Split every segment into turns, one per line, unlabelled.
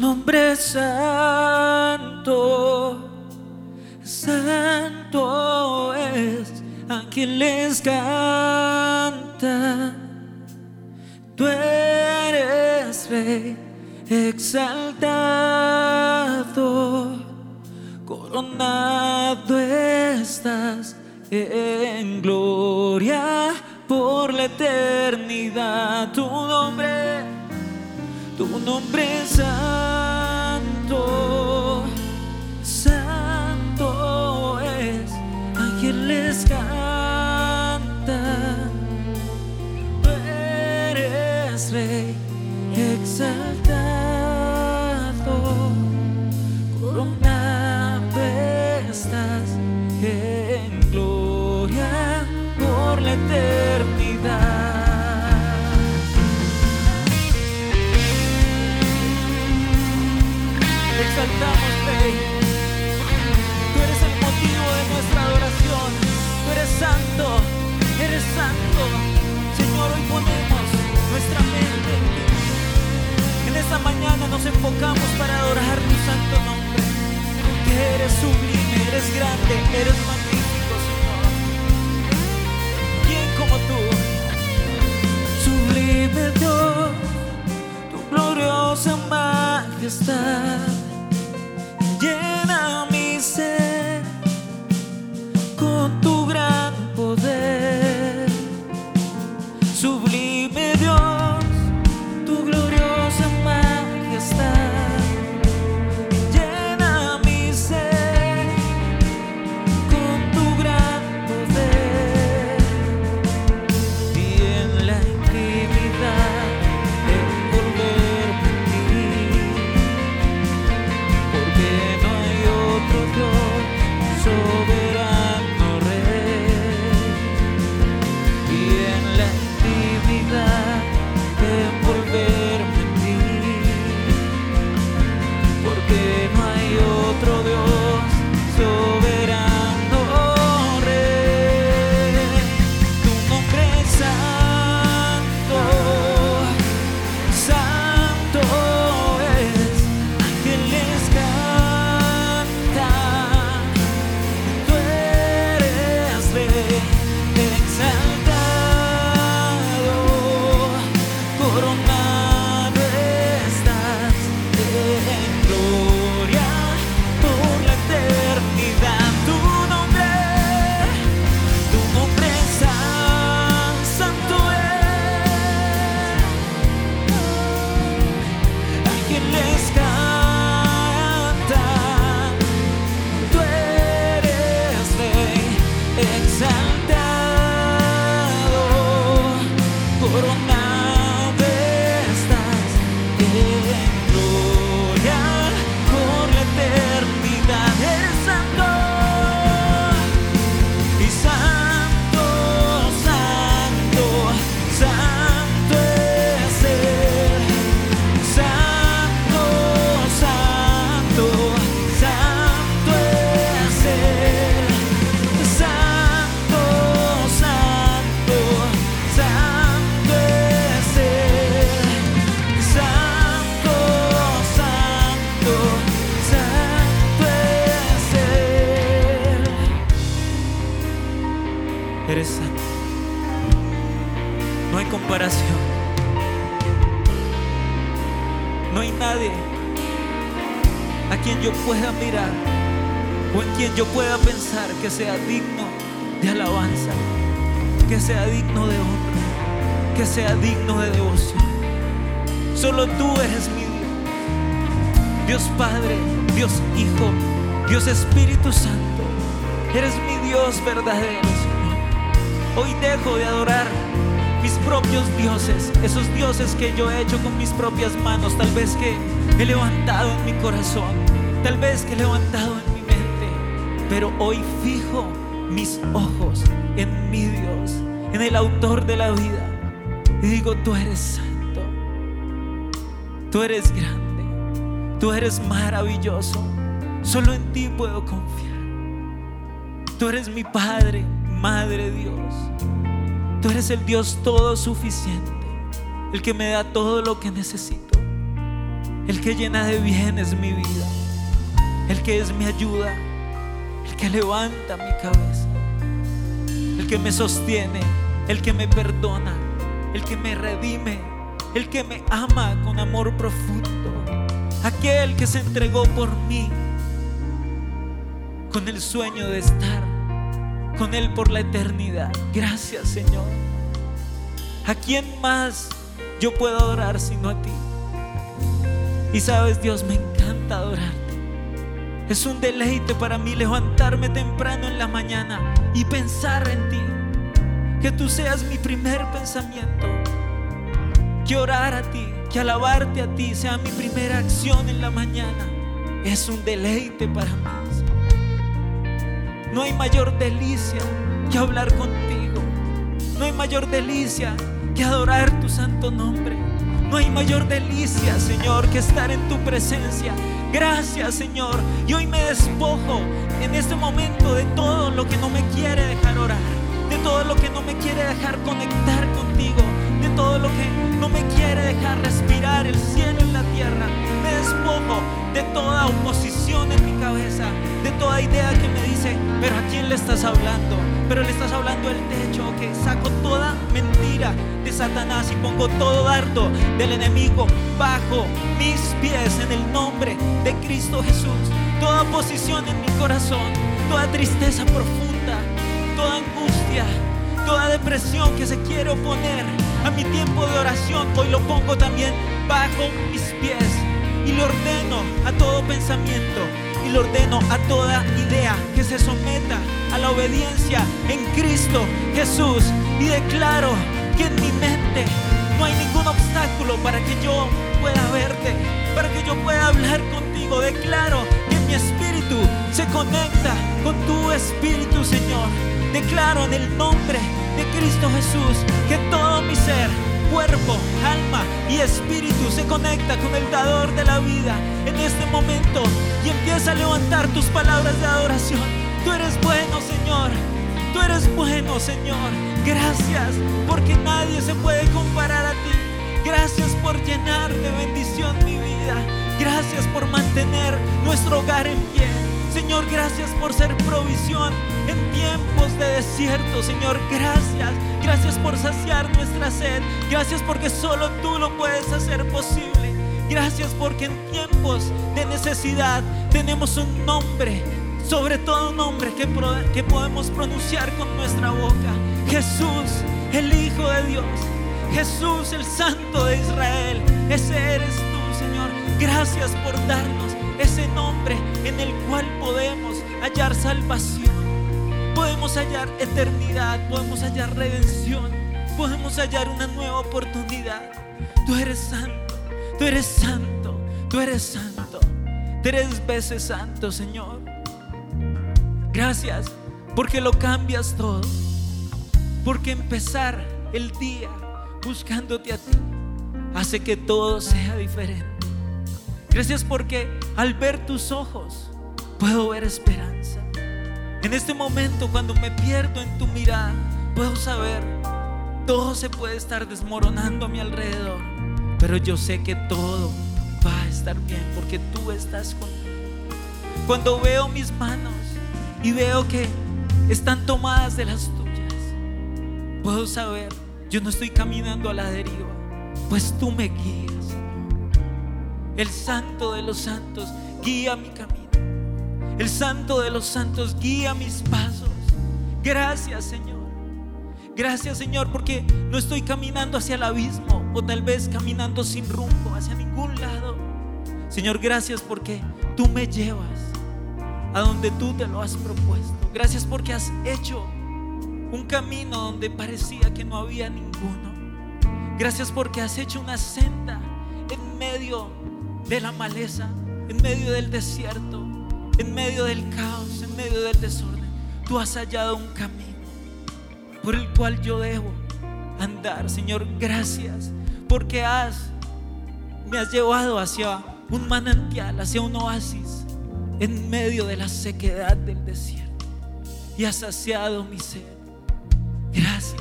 nombre santo, santo es ángeles canta. Tú eres rey exaltado, coronado estás en gloria por la eternidad. Tu nombre, tu nombre nos enfocamos para adorar tu santo nombre. Que eres sublime, eres grande, eres magnífico, Señor. ¿Quién como tú? Sublime Dios, tu gloriosa majestad llena mi ser yo pueda mirar o en quien yo pueda pensar que sea digno de alabanza, que sea digno de honra, que sea digno de devoción. Solo tú eres mi Dios. Dios Padre, Dios Hijo, Dios Espíritu Santo. Eres mi Dios verdadero. Hoy dejo de adorar mis propios dioses, esos dioses que yo he hecho con mis propias manos, tal vez que he levantado en mi corazón, tal vez que he levantado en mi mente, pero hoy fijo mis ojos en mi Dios, en el autor de la vida, y digo, tú eres santo, tú eres grande, tú eres maravilloso, solo en ti puedo confiar. Tú eres mi Padre, Madre Dios. Tú eres el Dios todo suficiente, el que me da todo lo que necesito. el que llena de bienes mi vida, el que es mi ayuda, el que levanta mi cabeza, el que me sostiene, el que me perdona, el que me redime, el que me ama con amor profundo, aquel que se entregó por mí con el sueño de estar con Él por la eternidad. Gracias Señor. ¿A quién más yo puedo adorar sino a ti? Y sabes Dios, me encanta adorarte. Es un deleite para mí levantarme temprano en la mañana y pensar en ti. Que tú seas mi primer pensamiento. Que orar a ti, que alabarte a ti sea mi primera acción en la mañana. Es un deleite para mí. No hay mayor delicia que hablar contigo. No hay mayor delicia que adorar tu santo nombre. No hay mayor delicia, Señor, que estar en tu presencia. Gracias, Señor. Y hoy me despojo en este momento de todo lo que no me quiere dejar orar, de todo lo que no me quiere dejar conectar contigo, de todo lo que no me quiere dejar respirar el cielo en la tierra. Me despojo de toda oposición en mi cabeza, de toda idea que me dice, pero ¿a quién le estás hablando? Pero le estás hablando el techo, que saco toda mentira de Satanás y pongo todo dardo del enemigo bajo mis pies en el nombre de Cristo Jesús. Toda oposición en mi corazón, toda tristeza profunda, toda angustia, toda depresión que se quiere oponer a mi tiempo de oración, hoy lo pongo también bajo mis pies y le ordeno a todo pensamiento y le ordeno a toda idea que se someta a la obediencia en Cristo Jesús y declaro que en mi mente no hay ningún obstáculo para que yo pueda verte, para que yo pueda hablar contigo. Declaro que mi espíritu se conecta con tu espíritu, Señor. Declaro en el nombre de Cristo Jesús que todo mi ser cuerpo, alma y espíritu se conecta con el dador de la vida en este momento y empieza a levantar tus palabras de adoración. Tú eres bueno, Señor. Tú eres bueno, Señor. Gracias porque nadie se puede comparar a ti. Gracias por llenar de bendición mi vida. Gracias por mantener nuestro hogar en pie. Señor, gracias por ser provisión en tiempos de desierto. Señor, gracias. Gracias por saciar nuestra sed. Gracias porque solo tú lo puedes hacer posible. Gracias porque en tiempos de necesidad tenemos un nombre, sobre todo un nombre que, que podemos pronunciar con nuestra boca. Jesús, el Hijo de Dios. Jesús, el Santo de Israel. Ese eres tú, Señor. Gracias por darnos ese nombre en el cual podemos hallar salvación, podemos hallar eternidad, podemos hallar redención, podemos hallar una nueva oportunidad. Tú eres santo, tú eres santo, tú eres santo, tres veces santo, Señor. Gracias porque lo cambias todo, porque empezar el día buscándote a ti hace que todo sea diferente. Gracias porque al ver tus ojos puedo ver esperanza. En este momento cuando me pierdo en tu mirada, puedo saber, todo se puede estar desmoronando a mi alrededor, pero yo sé que todo va a estar bien porque tú estás conmigo. Cuando veo mis manos y veo que están tomadas de las tuyas, puedo saber, yo no estoy caminando a la deriva, pues tú me guías. El santo de los santos guía mi camino. El santo de los santos guía mis pasos. Gracias Señor. Gracias Señor porque no estoy caminando hacia el abismo o tal vez caminando sin rumbo hacia ningún lado. Señor, gracias porque tú me llevas a donde tú te lo has propuesto. Gracias porque has hecho un camino donde parecía que no había ninguno. Gracias porque has hecho una senda en medio de la maleza, en medio del desierto, en medio del caos, en medio del desorden. Tú has hallado un camino por el cual yo debo andar. Señor, gracias porque has me has llevado hacia un manantial, hacia un oasis en medio de la sequedad del desierto y has saciado mi sed. Gracias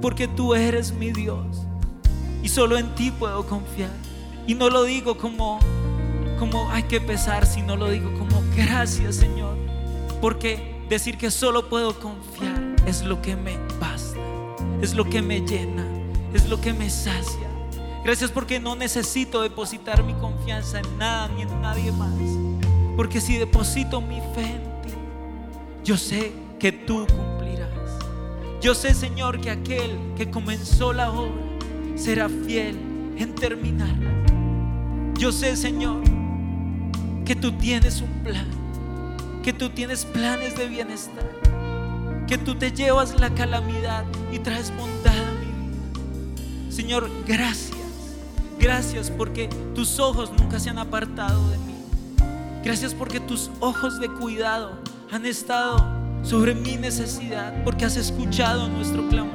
porque tú eres mi Dios y solo en ti puedo confiar. Y no lo digo como como hay que pesar, sino lo digo como gracias Señor. Porque decir que solo puedo confiar es lo que me basta, es lo que me llena, es lo que me sacia. Gracias porque no necesito depositar mi confianza en nada ni en nadie más. Porque si deposito mi fe en ti, yo sé que tú cumplirás. Yo sé, Señor, que aquel que comenzó la obra será fiel en terminarla. Yo sé, Señor, que tú tienes un plan, que tú tienes planes de bienestar, que tú te llevas la calamidad y traes bondad a mi vida. Señor, gracias. Gracias porque tus ojos nunca se han apartado de mí. Gracias porque tus ojos de cuidado han estado sobre mi necesidad, porque has escuchado nuestro clamor,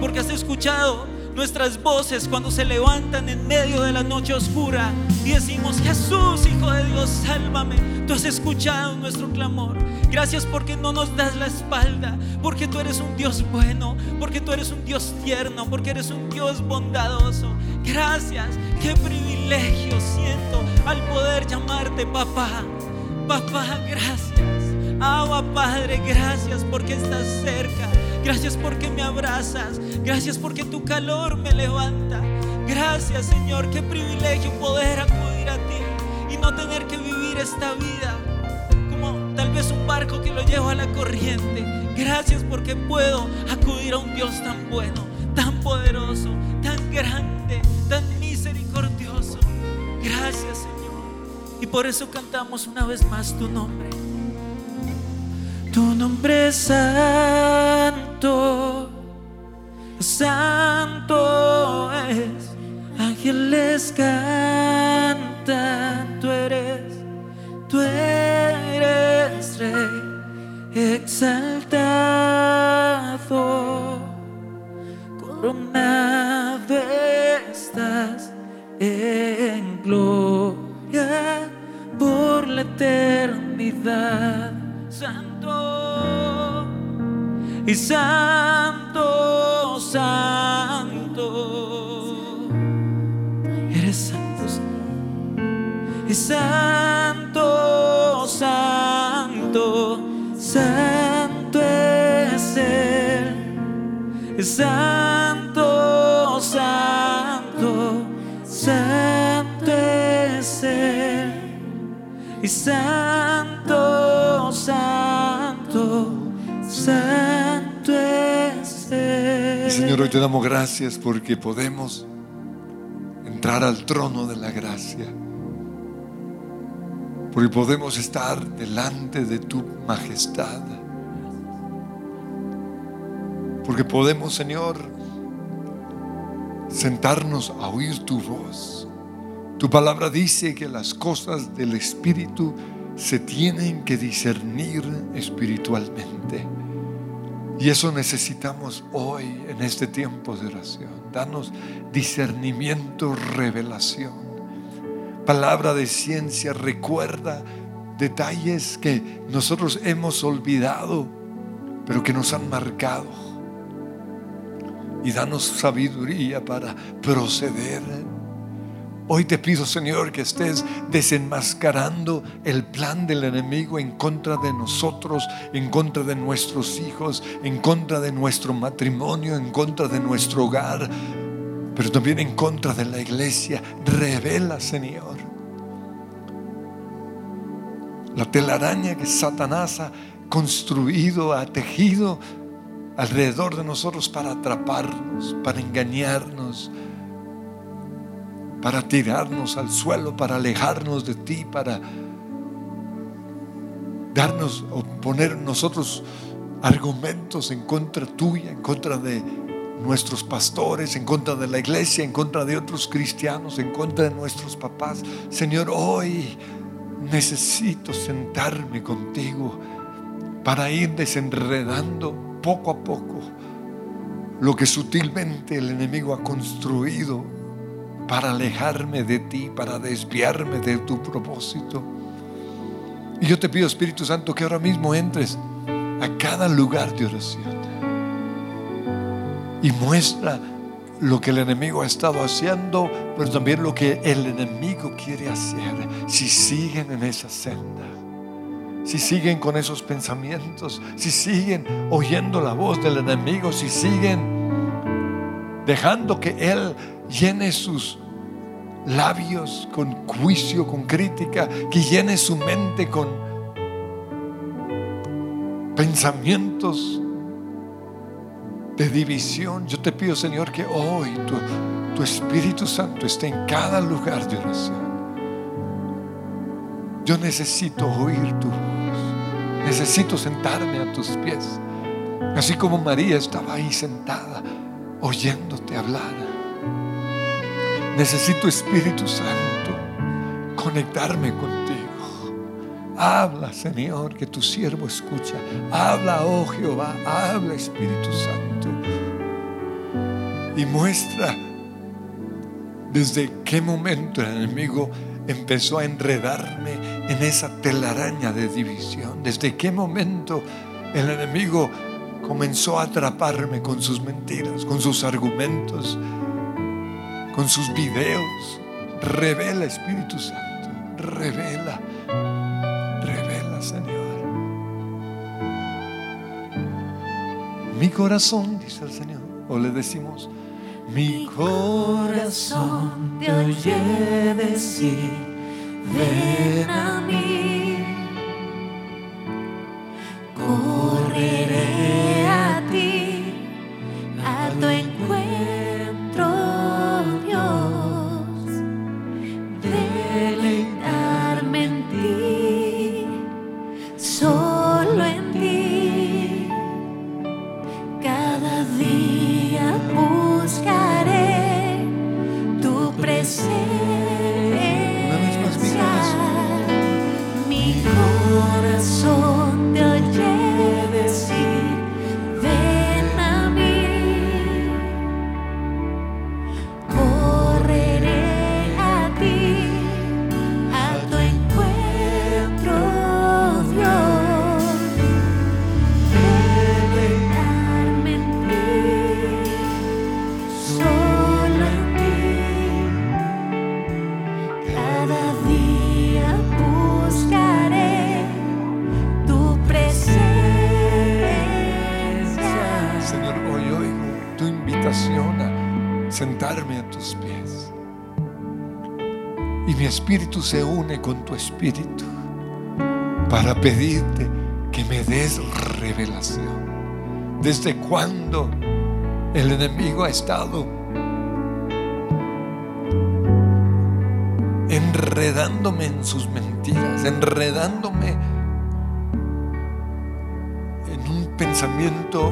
porque has escuchado nuestras voces cuando se levantan en medio de la noche oscura y decimos, Jesús, Hijo de Dios, sálvame. Tú has escuchado nuestro clamor. Gracias porque no nos das la espalda, porque tú eres un Dios bueno, porque tú eres un Dios tierno, porque eres un Dios bondadoso. Gracias, qué privilegio siento al poder llamarte papá. Papá, gracias. Agua, Padre, gracias porque estás cerca. Gracias porque me abrazas. Gracias porque tu calor me levanta. Gracias, Señor. Qué privilegio poder acudir a ti y no tener que vivir esta vida como tal vez un barco que lo lleva a la corriente. Gracias porque puedo acudir a un Dios tan bueno, tan poderoso, tan grande, tan misericordioso. Gracias, Señor. Y por eso cantamos una vez más tu nombre. Tu nombre es santo, santo es. Ángeles cantan, tú eres, tú eres rey exaltado, coronado estás en gloria por la eternidad. Santo y santo, santo. Eres santo, Señor. Y santo, santo, santo es Él. Y santo, santo, santo es Él. Y santo, santo, santo
Señor, hoy te damos gracias porque podemos entrar al trono de la gracia. Porque podemos estar delante de tu majestad. Porque podemos, Señor, sentarnos a oír tu voz. Tu palabra dice que las cosas del Espíritu se tienen que discernir espiritualmente. Y eso necesitamos hoy en este tiempo de oración. Danos discernimiento, revelación. Palabra de ciencia, recuerda detalles que nosotros hemos olvidado, pero que nos han marcado. Y danos sabiduría para proceder. Hoy te pido, Señor, que estés desenmascarando el plan del enemigo en contra de nosotros, en contra de nuestros hijos, en contra de nuestro matrimonio, en contra de nuestro hogar, pero también en contra de la iglesia. Revela, Señor, la telaraña que Satanás ha construido, ha tejido alrededor de nosotros para atraparnos, para engañarnos, para tirarnos al suelo, para alejarnos de ti, para darnos o poner nosotros argumentos en contra tuya, en contra de nuestros pastores, en contra de la iglesia, en contra de otros cristianos, en contra de nuestros papás. Señor, hoy necesito sentarme contigo para ir desenredando poco a poco lo que sutilmente el enemigo ha construido para alejarme de ti, para desviarme de tu propósito. Y yo te pido, Espíritu Santo, que ahora mismo entres a cada lugar de oración y muestra lo que el enemigo ha estado haciendo, pero también lo que el enemigo quiere hacer si siguen en esa senda. Si siguen con esos pensamientos, si siguen oyendo la voz del enemigo, si siguen dejando que Él llene sus labios con juicio, con crítica, que llene su mente con pensamientos de división. Yo te pido, Señor, que hoy tu, tu Espíritu Santo esté en cada lugar de oración. Yo necesito oír tu voz. Necesito sentarme a tus pies. Así como María estaba ahí sentada, oyéndote hablar. Necesito Espíritu Santo conectarme contigo. Habla, Señor, que tu siervo escucha. Habla, oh Jehová, habla, Espíritu Santo. Y muestra desde qué momento el enemigo empezó a enredarme en esa telaraña de división. Desde qué momento el enemigo comenzó a atraparme con sus mentiras, con sus argumentos, con sus videos. Revela, Espíritu Santo, revela, revela, Señor. Mi corazón, dice el Señor, o le decimos, mi corazón te oye decir, ven a mí, correré a ti, a tu encuentro, Mi corazón se une con tu espíritu para pedirte que me des revelación. ¿Desde cuándo el enemigo ha estado enredándome en sus mentiras, enredándome en un pensamiento,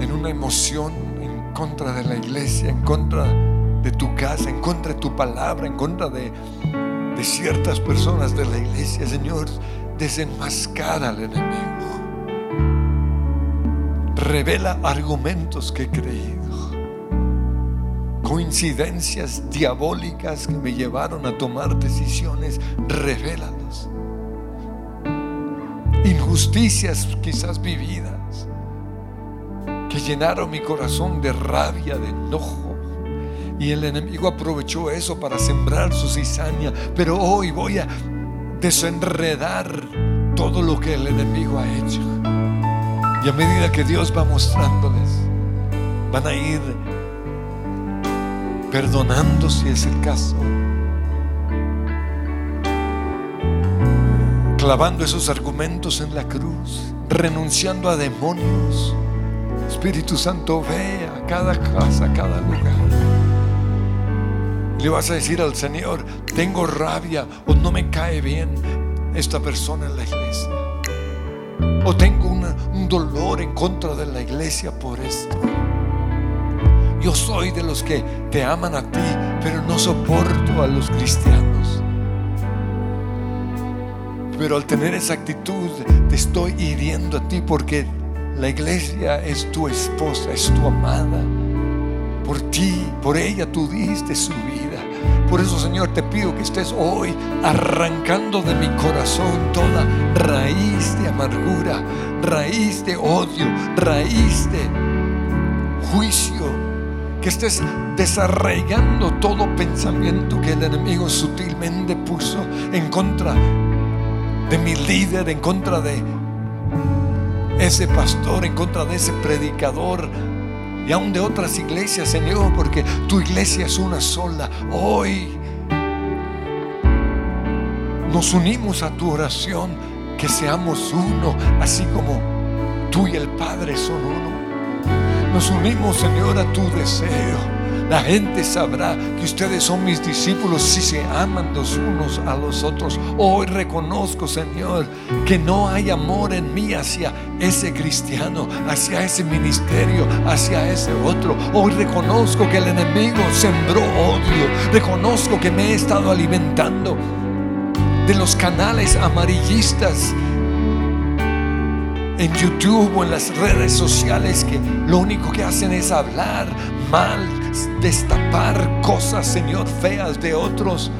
en una emoción en contra de la iglesia, en contra de tu casa, en contra de tu palabra, en contra de, de ciertas personas de la iglesia. Señor, desenmascara al enemigo. Revela argumentos que he creído coincidencias diabólicas que me llevaron a tomar decisiones, revélalos. Injusticias quizás vividas que llenaron mi corazón de rabia, de enojo. Y el enemigo aprovechó eso para sembrar su cizaña. Pero hoy voy a desenredar todo lo que el enemigo ha hecho. Y a medida que Dios va mostrándoles, van a ir perdonando si es el caso, clavando esos argumentos en la cruz, renunciando a demonios. Espíritu Santo, ve a cada casa, a cada lugar. Le vas a decir al Señor, tengo rabia o no me cae bien esta persona en la iglesia. O tengo un dolor en contra de la iglesia por esto. Yo soy de los que te aman a ti, pero no soporto a los cristianos. Pero al tener esa actitud, te estoy hiriendo a ti porque la iglesia es tu esposa, es tu amada. Por ti, por ella tú diste su vida. Por eso, Señor, te pido que estés hoy arrancando de mi corazón toda raíz de amargura, raíz de odio, raíz de juicio, que estés desarraigando todo pensamiento que el enemigo sutilmente puso en contra de mi líder, en contra de ese pastor, en contra de ese predicador y aún de otras iglesias, Señor, porque tu iglesia es una sola. Hoy nos unimos a tu oración, que seamos uno, así como tú y el Padre son uno. Nos unimos, Señor, a tu deseo la gente sabrá que ustedes son mis discípulos si se aman los unos a los otros. Hoy reconozco, Señor, que no hay amor en mí hacia ese cristiano, hacia ese ministerio, hacia ese otro. Hoy reconozco que el enemigo sembró odio. Reconozco que me he estado alimentando de los canales amarillistas en YouTube o en las redes sociales que lo único que hacen es hablar mal, destapar cosas, Señor, feas de otros.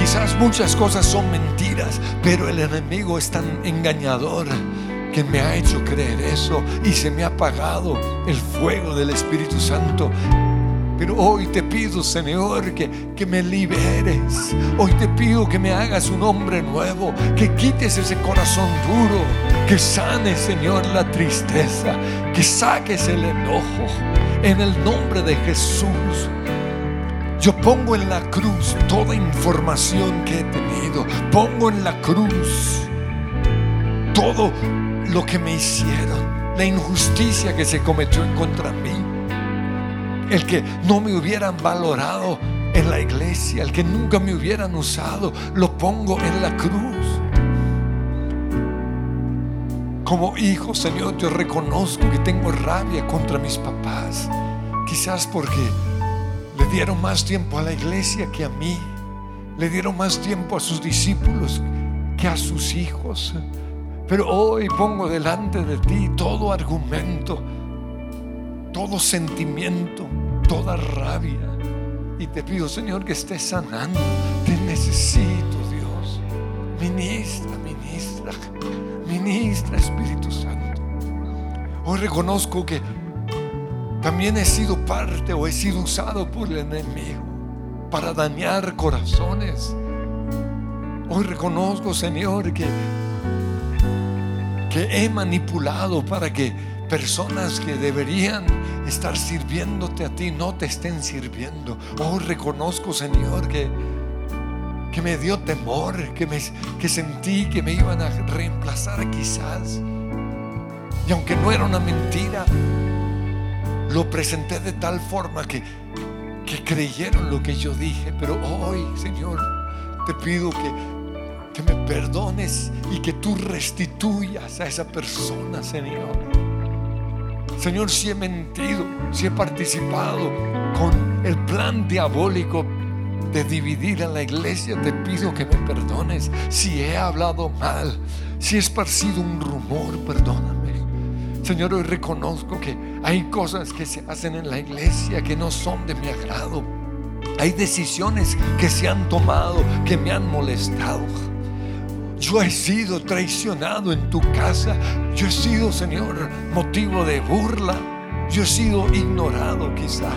Quizás muchas cosas son mentiras, pero el enemigo es tan engañador que me ha hecho creer eso y se me ha apagado el fuego del Espíritu Santo pero hoy te pido, Señor, que, que me liberes. Hoy te pido que me hagas un hombre nuevo, que quites ese corazón duro, que sanes, Señor, la tristeza, que saques el enojo. En el nombre de Jesús. Yo pongo en la cruz toda información que he tenido. Pongo en la cruz todo lo que me hicieron. La injusticia que se cometió contra mí el que no me hubieran valorado en la iglesia, el que nunca me hubieran usado, lo pongo en la cruz. Como hijo, Señor, yo reconozco que tengo rabia contra mis papás, quizás porque le dieron más tiempo a la iglesia que a mí, le dieron más tiempo a sus discípulos que a sus hijos. Pero hoy pongo delante de ti todo argumento todo sentimiento, toda rabia. Y te pido, Señor, que estés sanando. Te necesito, Dios. Ministra, ministra, Espíritu Santo. Hoy reconozco que también he sido parte o he sido usado por el enemigo para dañar corazones. Hoy reconozco, Señor, que, que he manipulado para que personas que deberían estar sirviéndote a ti no te estén sirviendo. Oh, reconozco, Señor, que, que me dio temor, que, me, que sentí que me iban a reemplazar quizás. Y aunque no era una mentira, lo presenté de tal forma que, que creyeron lo que yo dije. Pero hoy, Señor, te pido que, que me perdones y que tú restituyas a esa persona, Señor. Señor, si he mentido, si he participado con el plan diabólico de dividir a la iglesia, te pido que me perdones. Si he hablado mal, si he esparcido un rumor, perdóname. Señor, hoy reconozco que hay cosas que se hacen en la iglesia que no son de mi agrado. Hay decisiones que se han tomado que me han molestado. Yo he sido traicionado en tu casa. Yo he sido, Señor, motivo de burla. Yo he sido ignorado quizás.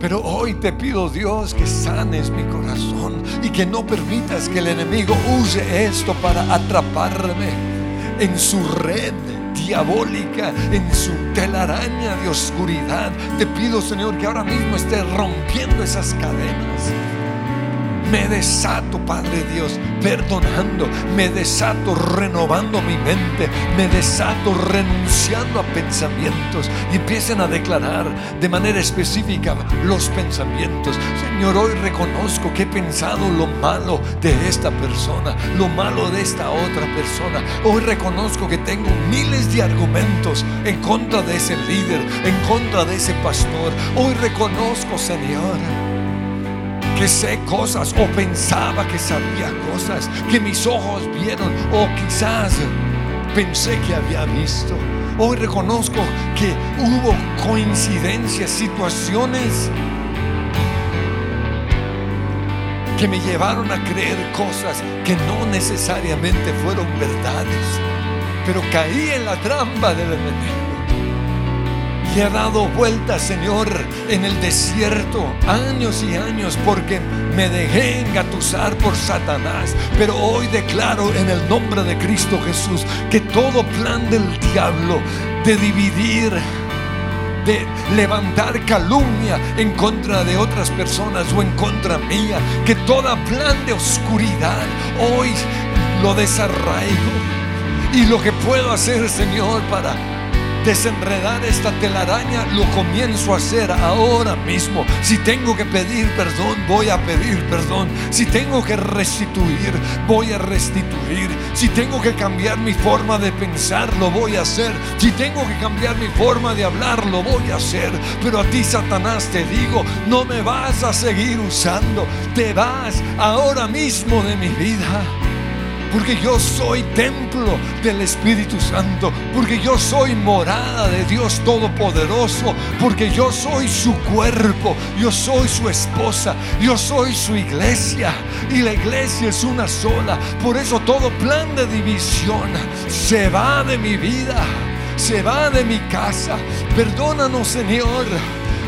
Pero hoy te pido, Dios, que sanes mi corazón y que no permitas que el enemigo use esto para atraparme en su red diabólica, en su telaraña de oscuridad. Te pido, Señor, que ahora mismo esté rompiendo esas cadenas me desato, Padre Dios, perdonando. Me desato renovando mi mente. Me desato renunciando a pensamientos. Y empiecen a declarar de manera específica los pensamientos. Señor, hoy reconozco que he pensado lo malo de esta persona, lo malo de esta otra persona. Hoy reconozco que tengo miles de argumentos en contra de ese líder, en contra de ese pastor. Hoy reconozco, Señor que sé cosas o pensaba que sabía cosas que mis ojos vieron o quizás pensé que había visto. Hoy reconozco que hubo coincidencias, situaciones que me llevaron a creer cosas que no necesariamente fueron verdades, pero caí en la trampa del enemigo. Y he dado vueltas, Señor, en el desierto, años y años, porque me dejé engatusar por Satanás. Pero hoy declaro en el nombre de Cristo Jesús que todo plan del diablo de dividir, de levantar calumnia en contra de otras personas o en contra mía, que toda plan de oscuridad hoy lo desarraigo. Y lo que puedo hacer, Señor, para desenredar esta telaraña, lo comienzo a hacer ahora mismo. Si tengo que pedir perdón, voy a pedir perdón. Si tengo que restituir, voy a restituir. Si tengo que cambiar mi forma de pensar, lo voy a hacer. Si tengo que cambiar mi forma de hablar, lo voy a hacer. Pero a ti, Satanás, te digo, no me vas a seguir usando. Te vas ahora mismo de mi vida. Porque yo soy templo del Espíritu Santo. Porque yo soy morada de Dios Todopoderoso. Porque yo soy su cuerpo. Yo soy su esposa. Yo soy su iglesia. Y la iglesia es una sola. Por eso todo plan de división se va de mi vida. Se va de mi casa. Perdónanos, Señor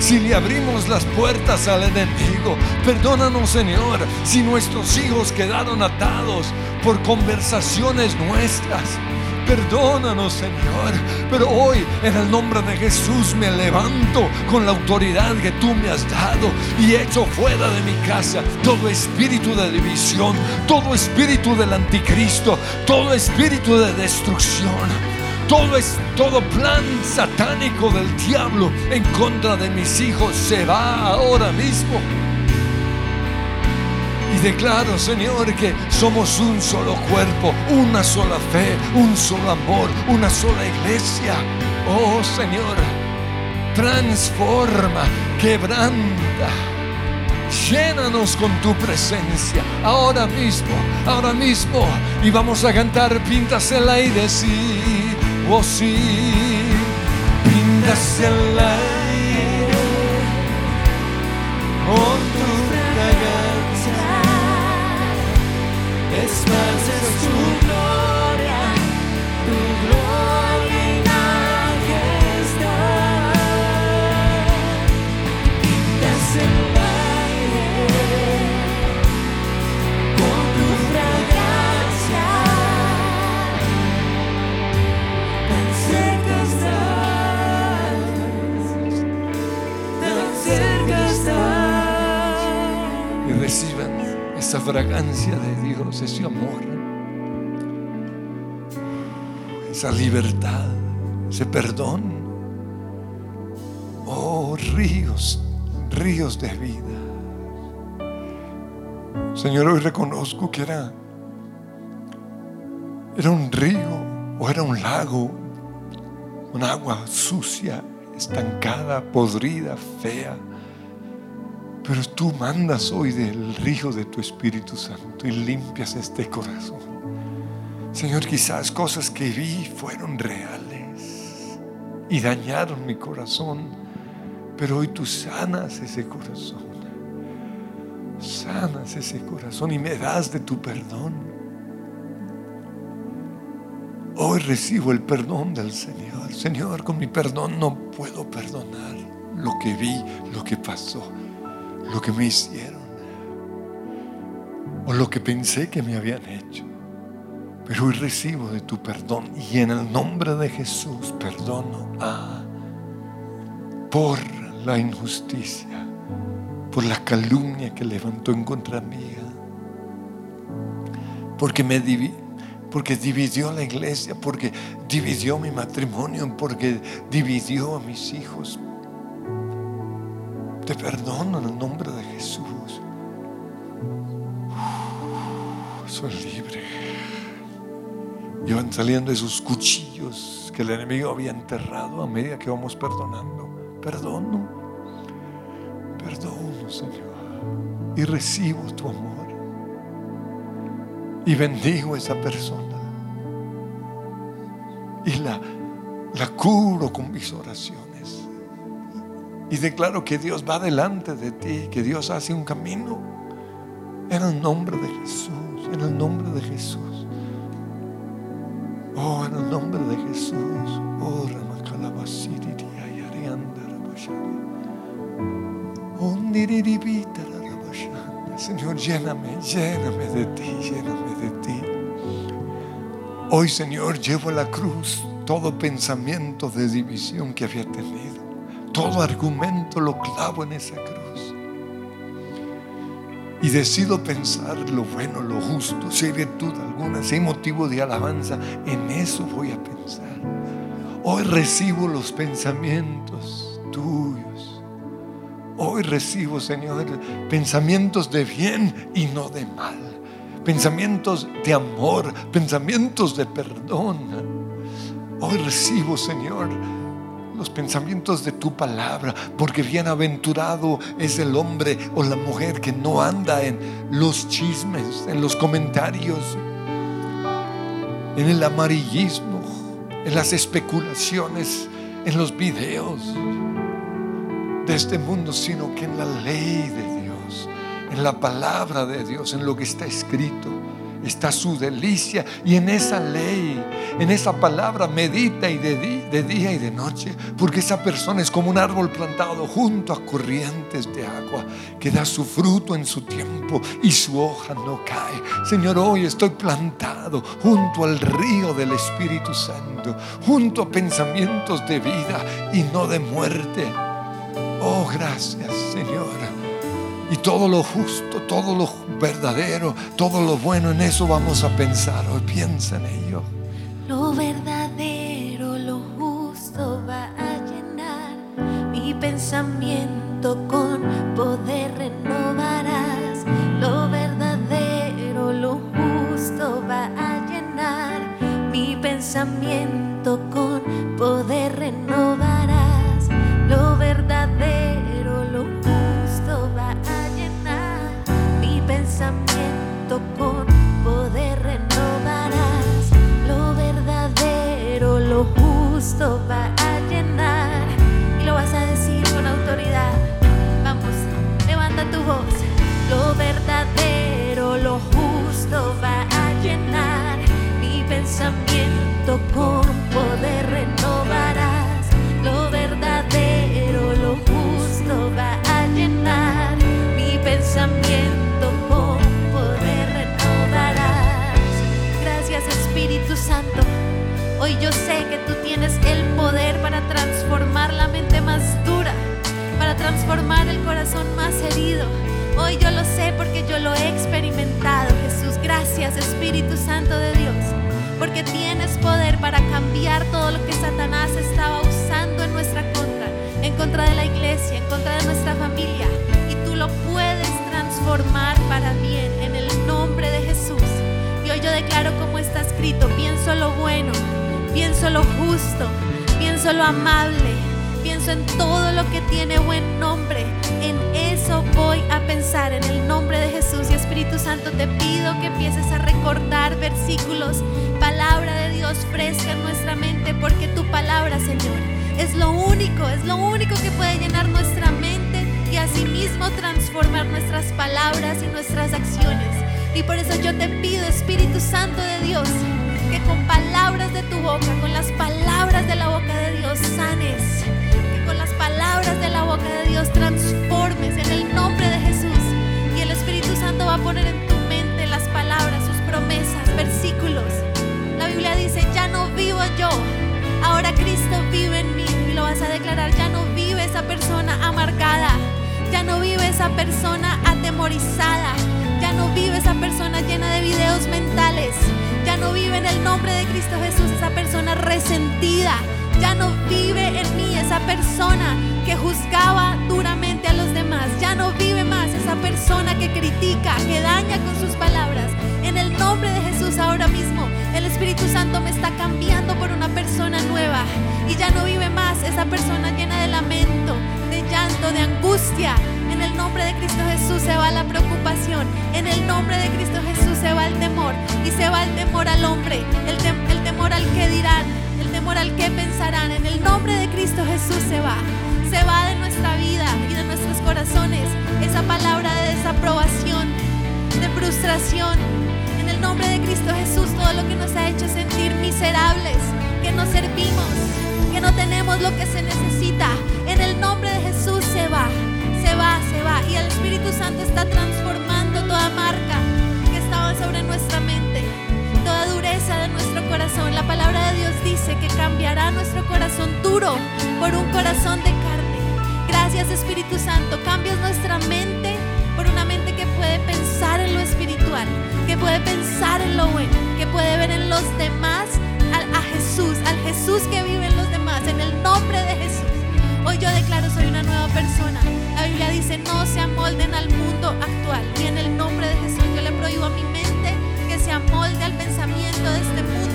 si le abrimos las puertas al enemigo. Perdónanos, Señor, si nuestros hijos quedaron atados por conversaciones nuestras. Perdónanos, Señor. Pero hoy, en el nombre de Jesús, me levanto con la autoridad que tú me has dado y echo fuera de mi casa todo espíritu de división, todo espíritu del anticristo, todo espíritu de destrucción. Todo es todo plan satánico del diablo en contra de mis hijos se va ahora mismo. Y declaro, Señor, que somos un solo cuerpo, una sola fe, un solo amor, una sola iglesia. Oh Señor, transforma, quebranta. Llénanos con tu presencia ahora mismo, ahora mismo. Y vamos a cantar Pintas el aire, sí, sí. Pintas el aire con tu fragancia. Esparces tu esa fragancia de Dios, ese amor, esa libertad, ese perdón. Oh, ríos, ríos de vida. Señor, hoy reconozco que era, era un río o era un lago, un agua sucia, estancada, podrida, fea. Pero tú mandas hoy del río de tu Espíritu Santo y limpias este corazón. Señor, quizás cosas que vi fueron reales y dañaron mi corazón, pero hoy tú sanas ese corazón. Sanas ese corazón y me das de tu perdón. Hoy recibo el perdón del Señor. Señor, con mi perdón no puedo perdonar lo que vi, lo que pasó lo que me hicieron o lo que pensé que me habían hecho. Pero hoy recibo de tu perdón y en el nombre de Jesús perdono a por la injusticia, por la calumnia que levantó en contra mía, porque me divi- porque dividió la iglesia, porque dividió mi matrimonio, porque dividió a mis hijos, te perdono en el nombre de Jesús. Soy libre. Y van saliendo esos cuchillos que el enemigo había enterrado a medida que vamos perdonando. Perdono. Perdono, Señor. Y recibo tu amor. Y bendigo a esa persona. Y la, la curo con mis oraciones. Y declaro que Dios va delante de ti, que Dios hace un camino en el nombre de Jesús, en el nombre de Jesús. Oh, en el nombre de Jesús. Oh, Señor, lléname, lléname de ti, lléname de ti. Hoy, Señor, llevo a la cruz todo pensamiento de división que había tenido. Todo argumento lo clavo en esa cruz. Y decido pensar lo bueno, lo justo, si hay virtud alguna, si hay motivo de alabanza, en eso voy a pensar. Hoy recibo los pensamientos tuyos. Hoy recibo, Señor, pensamientos de bien y no de mal. Pensamientos de amor, pensamientos de perdón. Hoy recibo, Señor, los pensamientos de tu palabra, porque bienaventurado es el hombre o la mujer que no anda en los chismes, en los comentarios, en el amarillismo, en las especulaciones, en los videos de este mundo, sino que en la ley de Dios, en la palabra de Dios, en lo que está escrito. Está su delicia y en esa ley, en esa palabra medita y de, de día y de noche, porque esa persona es como un árbol plantado junto a corrientes de agua que da su fruto en su tiempo y su hoja no cae. Señor, hoy estoy plantado junto al río del Espíritu Santo, junto a pensamientos de vida y no de muerte. Oh, gracias, Señor. Y todo lo justo, todo lo verdadero, todo lo bueno, en eso vamos a pensar. Hoy piensa en ello.
Lo verdadero, lo justo va a llenar mi pensamiento con poder renovarás. Lo verdadero, lo justo va a llenar mi pensamiento con poder yo lo he experimentado. Jesús, gracias Espíritu Santo de Dios, porque tienes poder para cambiar todo lo que Satanás estaba usando en nuestra contra, en contra de la iglesia, en contra de nuestra familia. Y tú lo puedes transformar para bien en el nombre de Jesús. Y hoy yo declaro como está escrito, pienso lo bueno, pienso lo justo, pienso lo amable, en todo lo que tiene buen nombre. En eso voy a pensar en el nombre de Jesús y Espíritu Santo te pido que empieces a recordar versículos, palabra de Dios fresca en nuestra mente, porque tu palabra, Señor, es lo único, es lo único que puede llenar nuestra mente y asimismo transformar nuestras palabras y nuestras acciones. Y por eso yo te pido, Espíritu Santo de Dios, que con palabras de tu boca, con las palabras de la boca de Dios sanes, palabras de la boca de Dios transformes en el nombre de Jesús. Y el Espíritu Santo va a poner en tu mente las palabras, sus promesas, versículos. La Biblia dice, ya no vivo yo, ahora Cristo vive en mí. Y lo vas a declarar, ya no vive esa persona amargada, ya no vive esa persona atemorizada, ya no vive esa persona llena de videos mentales, ya no vive en el nombre de Cristo Jesús esa persona resentida, ya no vive en mí esa persona que juzgaba duramente a los demás, ya no vive más esa persona que critica, que daña con sus palabras. En el nombre de Jesús ahora mismo el Espíritu Santo me está cambiando por una persona nueva y ya no vive más esa persona llena de lamento, de llanto, de angustia. En el nombre de Cristo Jesús se va la preocupación. En el nombre de Cristo Jesús se va el temor. Y se va el temor al hombre, el, tem- el temor al que dirán, el temor al que pensarán. En el nombre de Cristo Jesús se va. Se va de nuestra vida y de nuestros corazones esa palabra de desaprobación, de frustración. En el nombre de Cristo Jesús, todo lo que nos ha hecho sentir miserables, que no servimos, que no tenemos lo que se necesita. En el nombre de Jesús se va, se va, se va. Y el Espíritu Santo está transformando toda marca que estaba sobre nuestra mente, corazón. La palabra de Dios dice que cambiará nuestro corazón duro por un corazón de carne. Gracias Espíritu Santo, cambias nuestra mente por una mente que puede pensar en lo espiritual, que puede pensar en lo bueno, que puede ver en los demás a, Jesús, al Jesús que vive en los demás, en el nombre de Jesús. Hoy yo declaro soy una nueva persona. La Biblia dice no se amolden al mundo actual. Y en el nombre de Jesús yo le prohíbo a mi mente que se amolde al pensamiento de este mundo,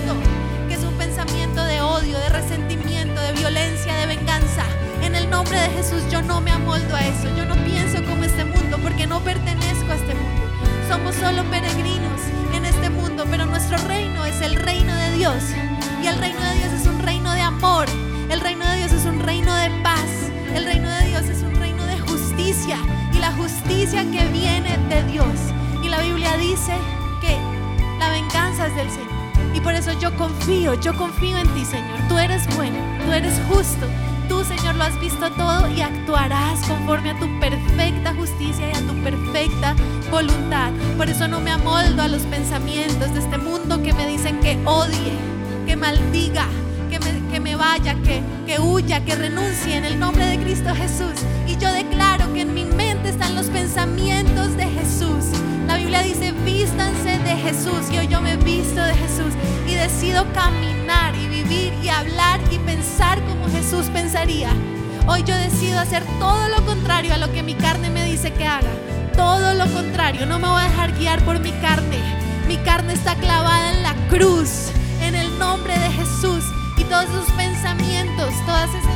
de odio, de resentimiento, de violencia, de venganza. En el nombre de Jesús yo no me amoldo a eso. Yo no pienso como este mundo porque no pertenezco a este mundo. Somos solo peregrinos en este mundo, pero nuestro reino es el reino de Dios. Y el reino de Dios es un reino de amor. El reino de Dios es un reino de paz. El reino de Dios es un reino de justicia. Y la justicia que viene de Dios. Y la Biblia dice que la venganza es del Señor. Y por eso yo confío, yo confío en ti, Señor. Tú eres bueno, tú eres justo. Tú, Señor, lo has visto todo y actuarás conforme a tu perfecta justicia y a tu perfecta voluntad. Por eso no me amoldo a los pensamientos de este mundo que me dicen que odie, que maldiga, que me, que me vaya, que, que huya, que renuncie en el nombre de Cristo Jesús. Y yo declaro que en mi pensamientos de Jesús. La Biblia dice, vístanse de Jesús. Y yo me visto de Jesús y decido caminar y vivir y hablar y pensar como Jesús pensaría. Hoy yo decido hacer todo lo contrario a lo que mi carne me dice que haga. Todo lo contrario, no me voy a dejar guiar por mi carne. Mi carne está clavada en la cruz, en el nombre de Jesús. Y todos esos pensamientos, todas esas,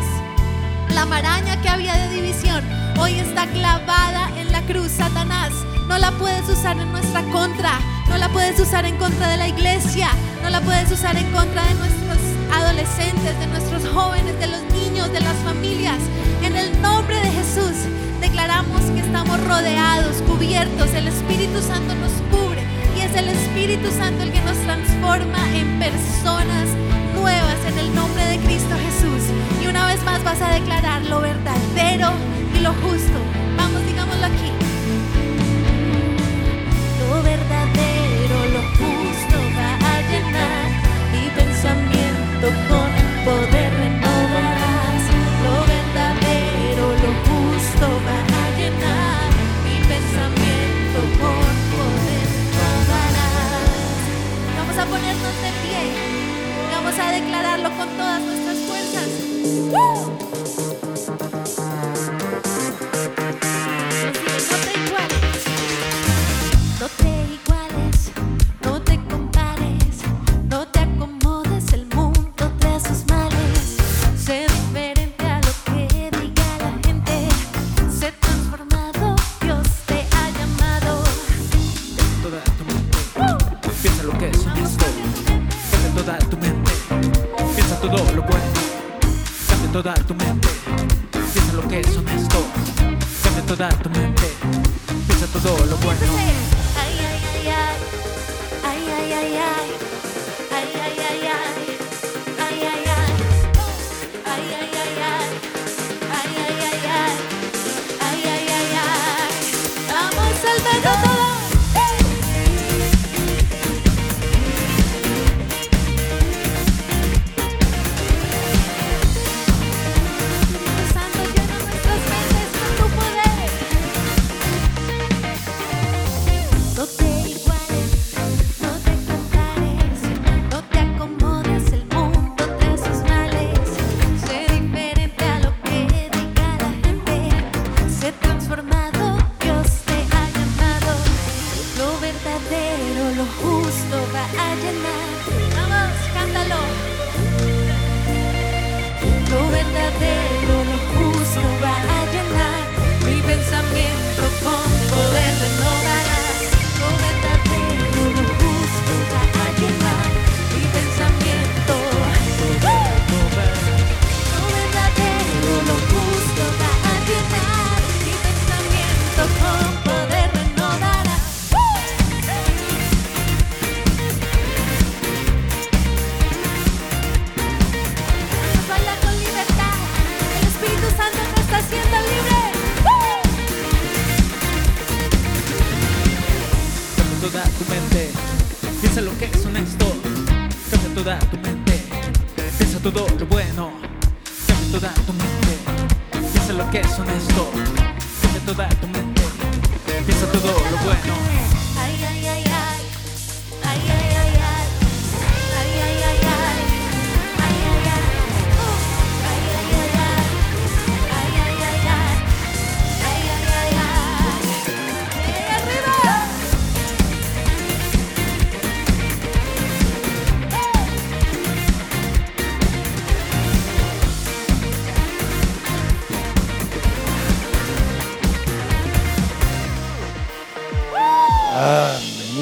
la maraña que había de división, hoy está clavada en la cruz. Satanás, no la puedes usar en nuestra contra, no la puedes usar en contra de la iglesia, no la puedes usar en contra de nuestros adolescentes, de nuestros jóvenes, de los niños, de las familias. En el nombre de Jesús declaramos que estamos rodeados, cubiertos, el Espíritu Santo nos cubre y es el Espíritu Santo el que nos transforma en personas nuevas en el nombre de Cristo Jesús. Y una vez más vas a declarar lo verdadero y lo justo. Vamos, digámoslo aquí. Lo verdadero, lo justo va a llenar mi pensamiento con poder renovarás. Lo verdadero, lo justo va a llenar mi pensamiento con poder renovarás. Vamos a ponernos de a declararlo con todas nuestras fuerzas.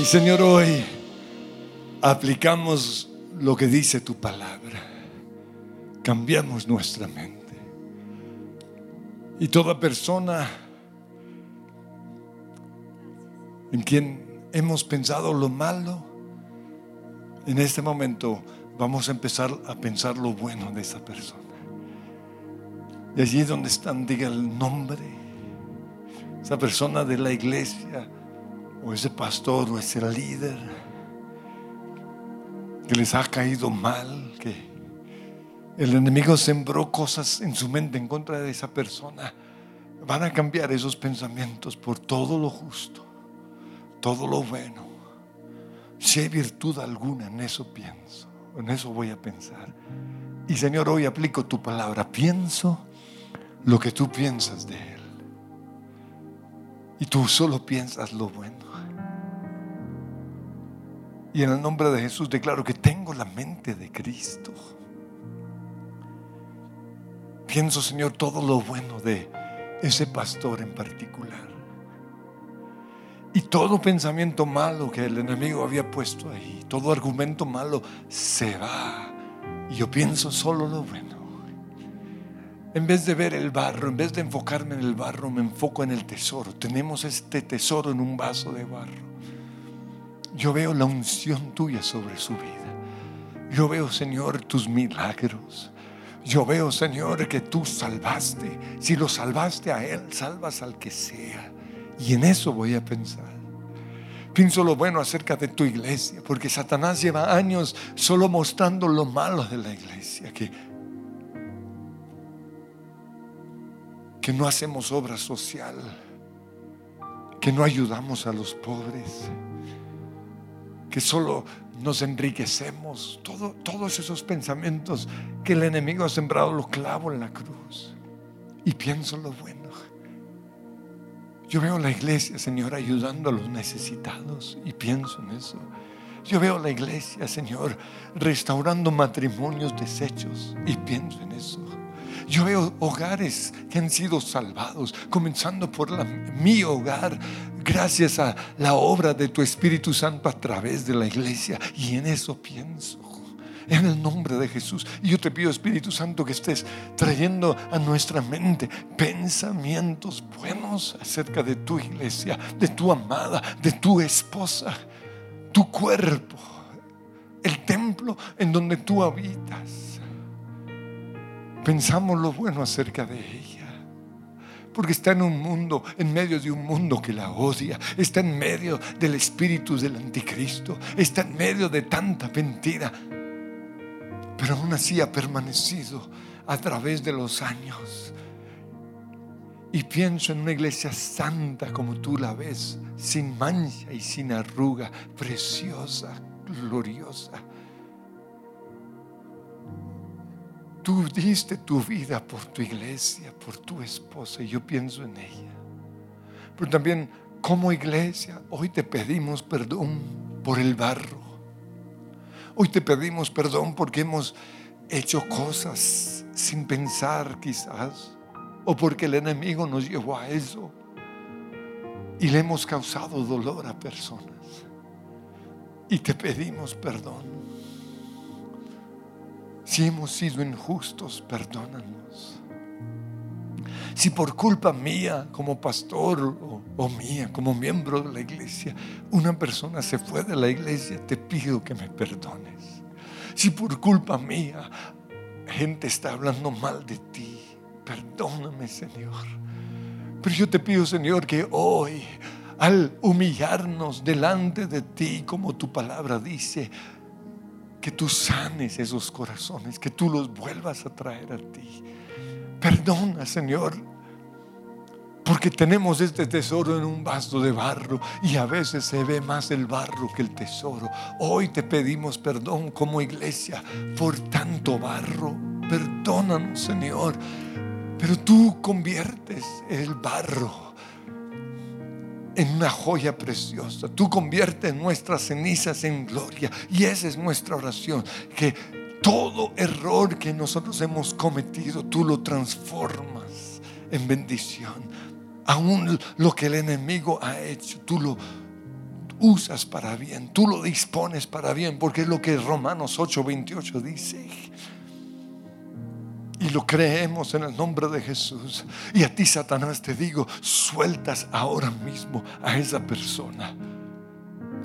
Señor, hoy aplicamos lo que dice tu palabra. Cambiamos nuestra mente. Y toda persona en quien hemos pensado lo malo, en este momento vamos a empezar a pensar lo bueno de esa persona. Y allí donde están, diga el nombre, esa persona de la iglesia, o ese pastor o ese líder que les ha caído mal, que el enemigo sembró cosas en su mente en contra de esa persona, van a cambiar esos pensamientos por todo lo justo, todo lo bueno. Si hay virtud alguna, en eso pienso, en eso voy a pensar. Y Señor, hoy aplico tu palabra, pienso lo que tú piensas de Él. Y tú solo piensas lo bueno. Y en el nombre de Jesús declaro que tengo la mente de Cristo. Pienso, Señor, todo lo bueno de ese pastor en particular. Y todo pensamiento malo que el enemigo había puesto ahí, todo argumento malo se va. Y yo pienso solo lo bueno. En vez de ver el barro, en vez de enfocarme en el barro, me enfoco en el tesoro. Tenemos este tesoro en un vaso de barro. Yo veo la unción tuya sobre su vida. Yo veo, Señor, tus milagros. Yo veo, Señor, que tú salvaste. Si lo salvaste a Él, salvas al que sea. Y en eso voy a pensar. Pienso lo bueno acerca de tu iglesia, porque Satanás lleva años solo mostrando lo malo de la iglesia, que, que no hacemos obra social, que no ayudamos a los pobres, que solo nos enriquecemos, todo, todos esos pensamientos que el enemigo ha sembrado, lo clavo en la cruz y pienso lo bueno. Yo veo la iglesia, Señor, ayudando a los necesitados y pienso en eso. Yo veo la iglesia, Señor, restaurando matrimonios deshechos y pienso en eso. Yo veo hogares que han sido salvados, comenzando por mi hogar, gracias a la obra de tu Espíritu Santo a través de la iglesia. Y en eso pienso. En el nombre de Jesús. Y yo te pido, Espíritu Santo, que estés trayendo a nuestra mente pensamientos buenos acerca de tu iglesia, de tu amada, de tu esposa, tu cuerpo, el templo en donde tú habitas. Pensamos lo bueno acerca de ella. Porque está en un mundo, en medio de un mundo que la odia. Está en medio del espíritu del anticristo. Está en medio de tanta mentira. Pero aún así ha permanecido a través de los años. Y pienso en una iglesia santa como tú la ves, sin mancha y sin arruga, preciosa, gloriosa. Tú diste tu vida por tu iglesia, por tu esposa, y yo pienso en ella. Pero también como iglesia, hoy te pedimos perdón por el barro. Hoy te pedimos perdón porque hemos hecho cosas sin pensar quizás, o porque el enemigo nos llevó a eso y le hemos causado dolor a personas. Y te pedimos perdón. Si hemos sido injustos, perdónanos. Si por culpa mía como pastor o, mía como miembro de la iglesia, una persona se fue de la iglesia, te pido que me perdones. Si por culpa mía gente está hablando mal de ti, perdóname Señor. Pero yo te pido Señor que hoy al humillarnos delante de ti, como tu palabra dice, que tú sanes esos corazones, que tú los vuelvas a traer a ti. Perdona, Señor, porque tenemos este tesoro en un vaso de barro y a veces se ve más el barro que el tesoro. Hoy te pedimos perdón como iglesia por tanto barro. Perdónanos, Señor. Pero tú conviertes el barro en una joya preciosa. Tú conviertes nuestras cenizas en gloria. Y esa es nuestra oración. Que todo error que nosotros hemos cometido, tú lo transformas en bendición aún lo que el enemigo ha hecho, tú lo usas para bien, tú lo dispones para bien, porque es lo que Romanos 8:28 dice. Y lo creemos en el nombre de Jesús. Y a ti, Satanás, te digo, sueltas ahora mismo a esa persona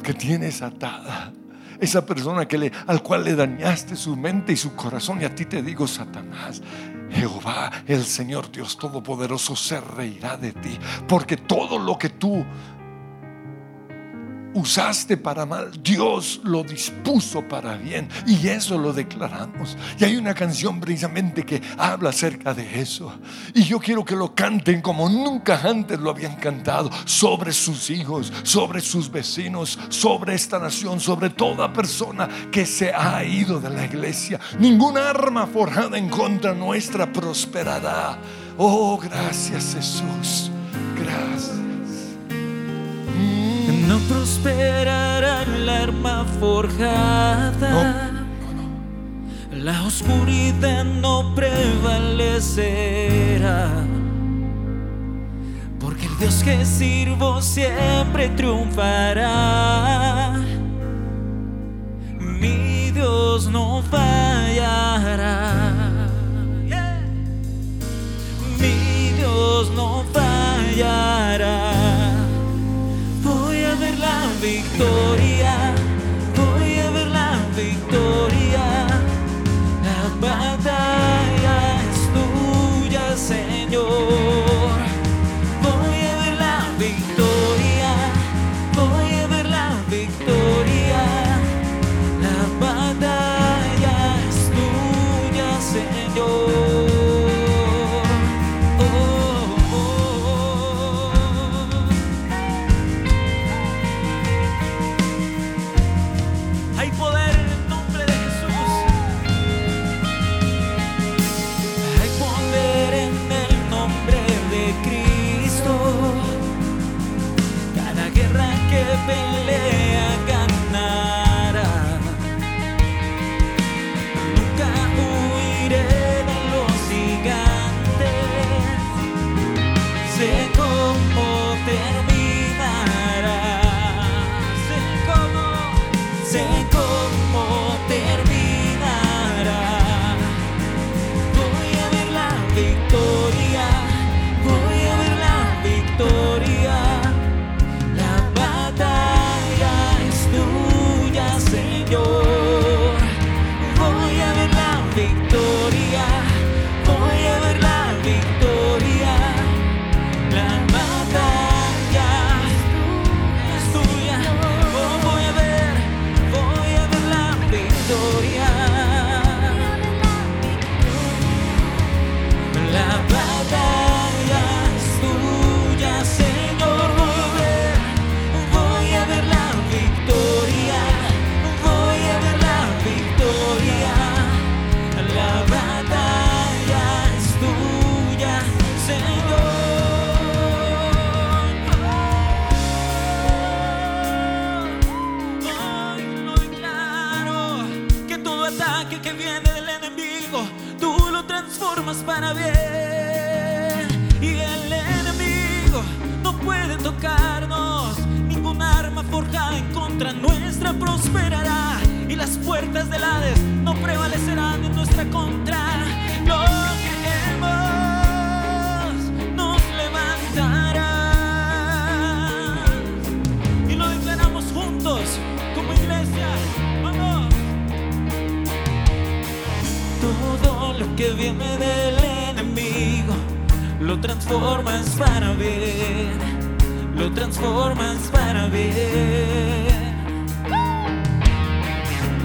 que tienes atada. Esa persona que le, al cual le dañaste su mente y su corazón. Y a ti te digo, Satanás, Jehová, el Señor Dios Todopoderoso, se reirá de ti. Porque todo lo que tú usaste para mal, Dios lo dispuso para bien. Y eso lo declaramos. Y hay una canción precisamente que habla acerca de eso. Y yo quiero que lo canten como nunca antes lo habían cantado. Sobre sus hijos, sobre sus vecinos, sobre esta nación, sobre toda persona que se ha ido de la iglesia. Ninguna arma forjada en contra nuestra prosperará. Oh, gracias Jesús. Gracias.
Prosperará la arma forjada. La oscuridad no prevalecerá. Porque el Dios que sirvo siempre triunfará. Mi Dios no fallará. Mi Dios no fallará victoria, prosperará. Y las puertas del Hades no prevalecerán en nuestra contra. Lo creemos, nos levantará. Y lo declaramos juntos como iglesia. Vamos. Todo lo que viene del enemigo lo transformas para bien. lo transformas para bien.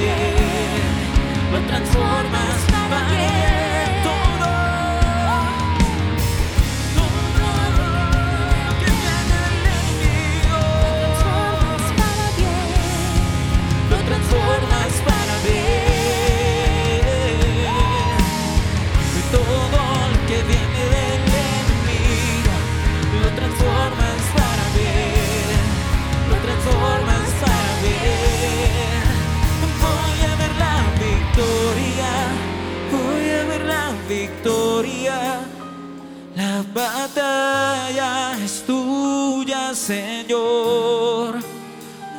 bien, lo transformas para bien. Victoria. La batalla es tuya, Señor.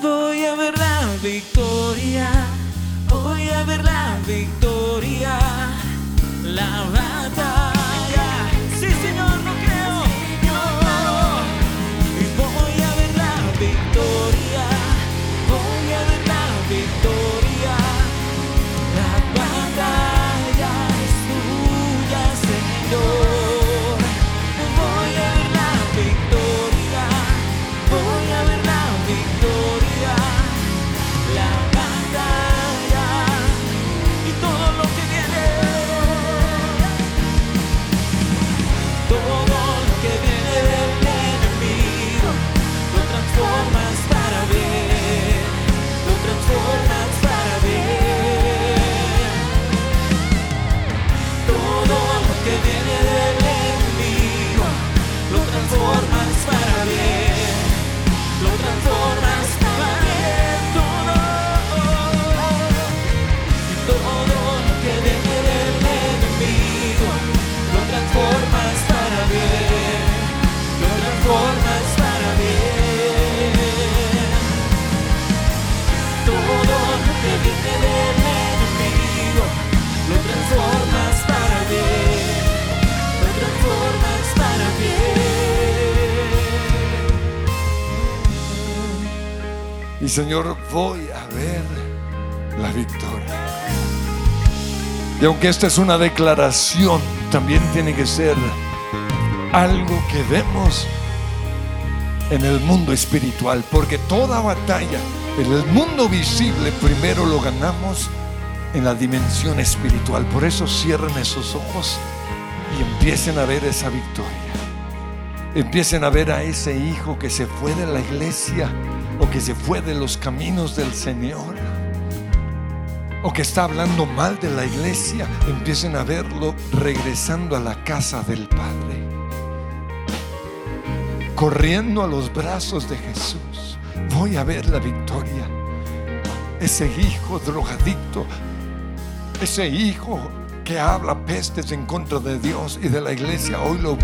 Voy a ver la victoria, Señor, voy a ver la victoria. Y
aunque esta es una declaración, también tiene que ser algo que vemos en el mundo espiritual, porque toda batalla en el mundo visible primero lo ganamos en la dimensión espiritual. Por eso cierren esos ojos y empiecen a ver esa victoria. Empiecen a ver a ese hijo que se fue de la iglesia o que se fue de los caminos del Señor o que está hablando mal de la iglesia. Empiecen a verlo regresando a la casa del Padre, corriendo a los brazos de Jesús. Voy a ver la victoria. Ese hijo drogadicto, ese hijo que habla pestes en contra de Dios y de la iglesia, hoy lo,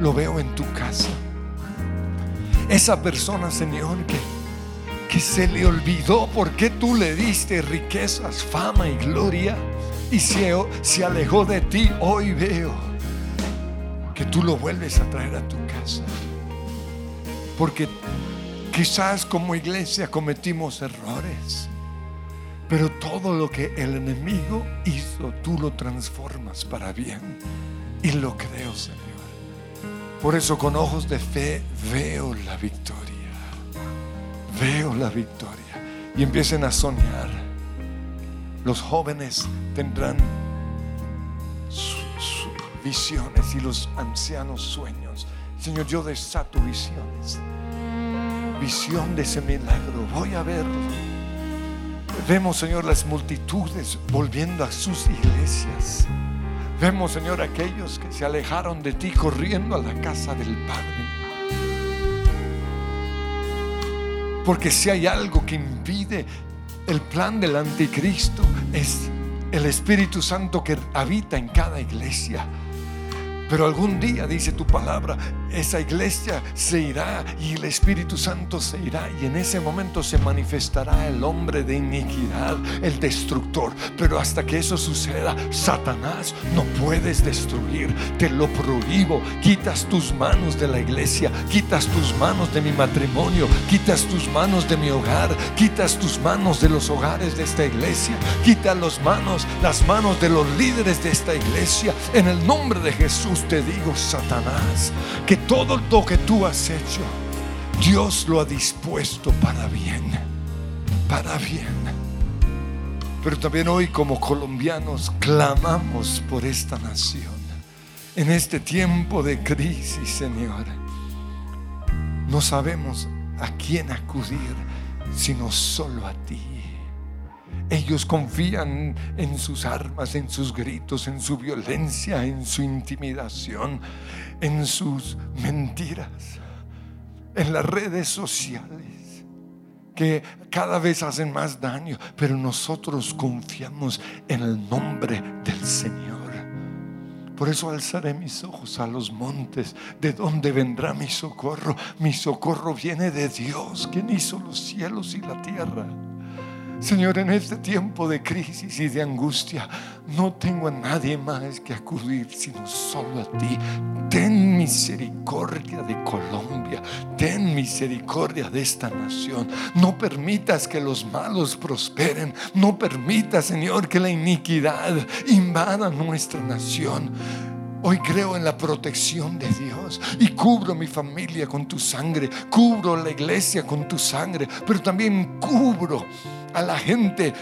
lo veo en tu casa. Esa persona, Señor, que, que se le olvidó por qué tú le diste riquezas, fama y gloria y se, se alejó de ti, hoy veo que tú lo vuelves a traer a tu casa. Porque quizás como iglesia cometimos errores. Pero todo lo que el enemigo hizo, tú lo transformas para bien. Y lo creo, Señor. Por eso con ojos de fe veo la victoria. Veo la victoria. Y empiecen a soñar. Los jóvenes tendrán su- su- visiones y los ancianos sueños. Señor, yo desato visiones. Visión de ese milagro. Voy a verlo. Vemos, Señor, las multitudes volviendo a sus iglesias. Vemos, Señor, aquellos que se alejaron de ti corriendo a la casa del Padre. Porque si hay algo que impide el plan del anticristo es el Espíritu Santo que habita en cada iglesia. Pero algún día, dice tu palabra, esa iglesia se irá y el Espíritu Santo se irá y en ese momento se manifestará el hombre de iniquidad, el destructor. Pero hasta que eso suceda, Satanás no puedes destruir, te lo prohíbo. Quitas tus manos de la iglesia, quitas tus manos de mi matrimonio, quitas tus manos de mi hogar, quitas tus manos de los hogares de esta iglesia, quita las manos, las manos de los líderes de esta iglesia. En el nombre de Jesús te digo, Satanás, que todo lo que tú has hecho, Dios lo ha dispuesto para bien, para bien. Pero también hoy como colombianos clamamos por esta nación. En este tiempo de crisis, Señor, no sabemos a quién acudir, sino solo a ti. Ellos confían en sus armas, en sus gritos, en su violencia, en su intimidación, en sus mentiras, en las redes sociales, que cada vez hacen más daño, pero nosotros confiamos en el nombre del Señor. Por eso alzaré mis ojos a los montes, de donde vendrá mi socorro. Mi socorro viene de Dios, quien hizo los cielos y la tierra. Señor, en este tiempo de crisis y de angustia, no tengo a nadie más que acudir, sino solo a ti. Ten misericordia de Colombia, ten misericordia de esta nación. No permitas que los malos prosperen, no permitas, Señor, que la iniquidad invada nuestra nación. Hoy creo en la protección de Dios y cubro mi familia con tu sangre, cubro la iglesia con tu sangre, pero también cubro a la gente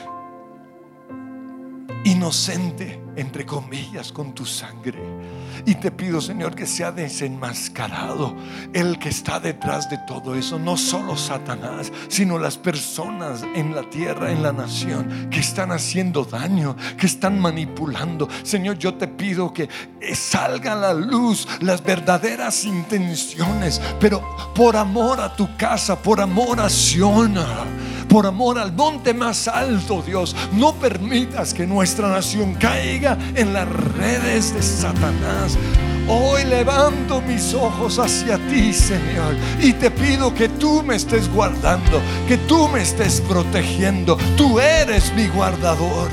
inocente, entre comillas, con tu sangre. Y te pido, Señor, que sea desenmascarado el que está detrás de todo eso. No solo Satanás, sino las personas en la tierra, en la nación, que están haciendo daño, que están manipulando. Señor, yo te pido que salga a la luz las verdaderas intenciones, pero por amor a tu casa, por amor a Sion por amor al monte más alto, Dios. No permitas que nuestra nación caiga en las redes de Satanás. Hoy levanto mis ojos hacia ti, Señor, y te pido que tú me estés guardando, que tú me estés protegiendo. Tú eres mi guardador.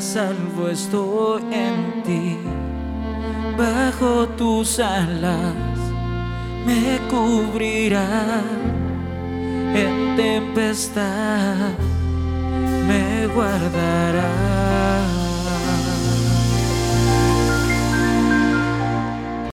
Salvo estoy en ti. Bajo tus alas me cubrirá en tempestad, me guardará.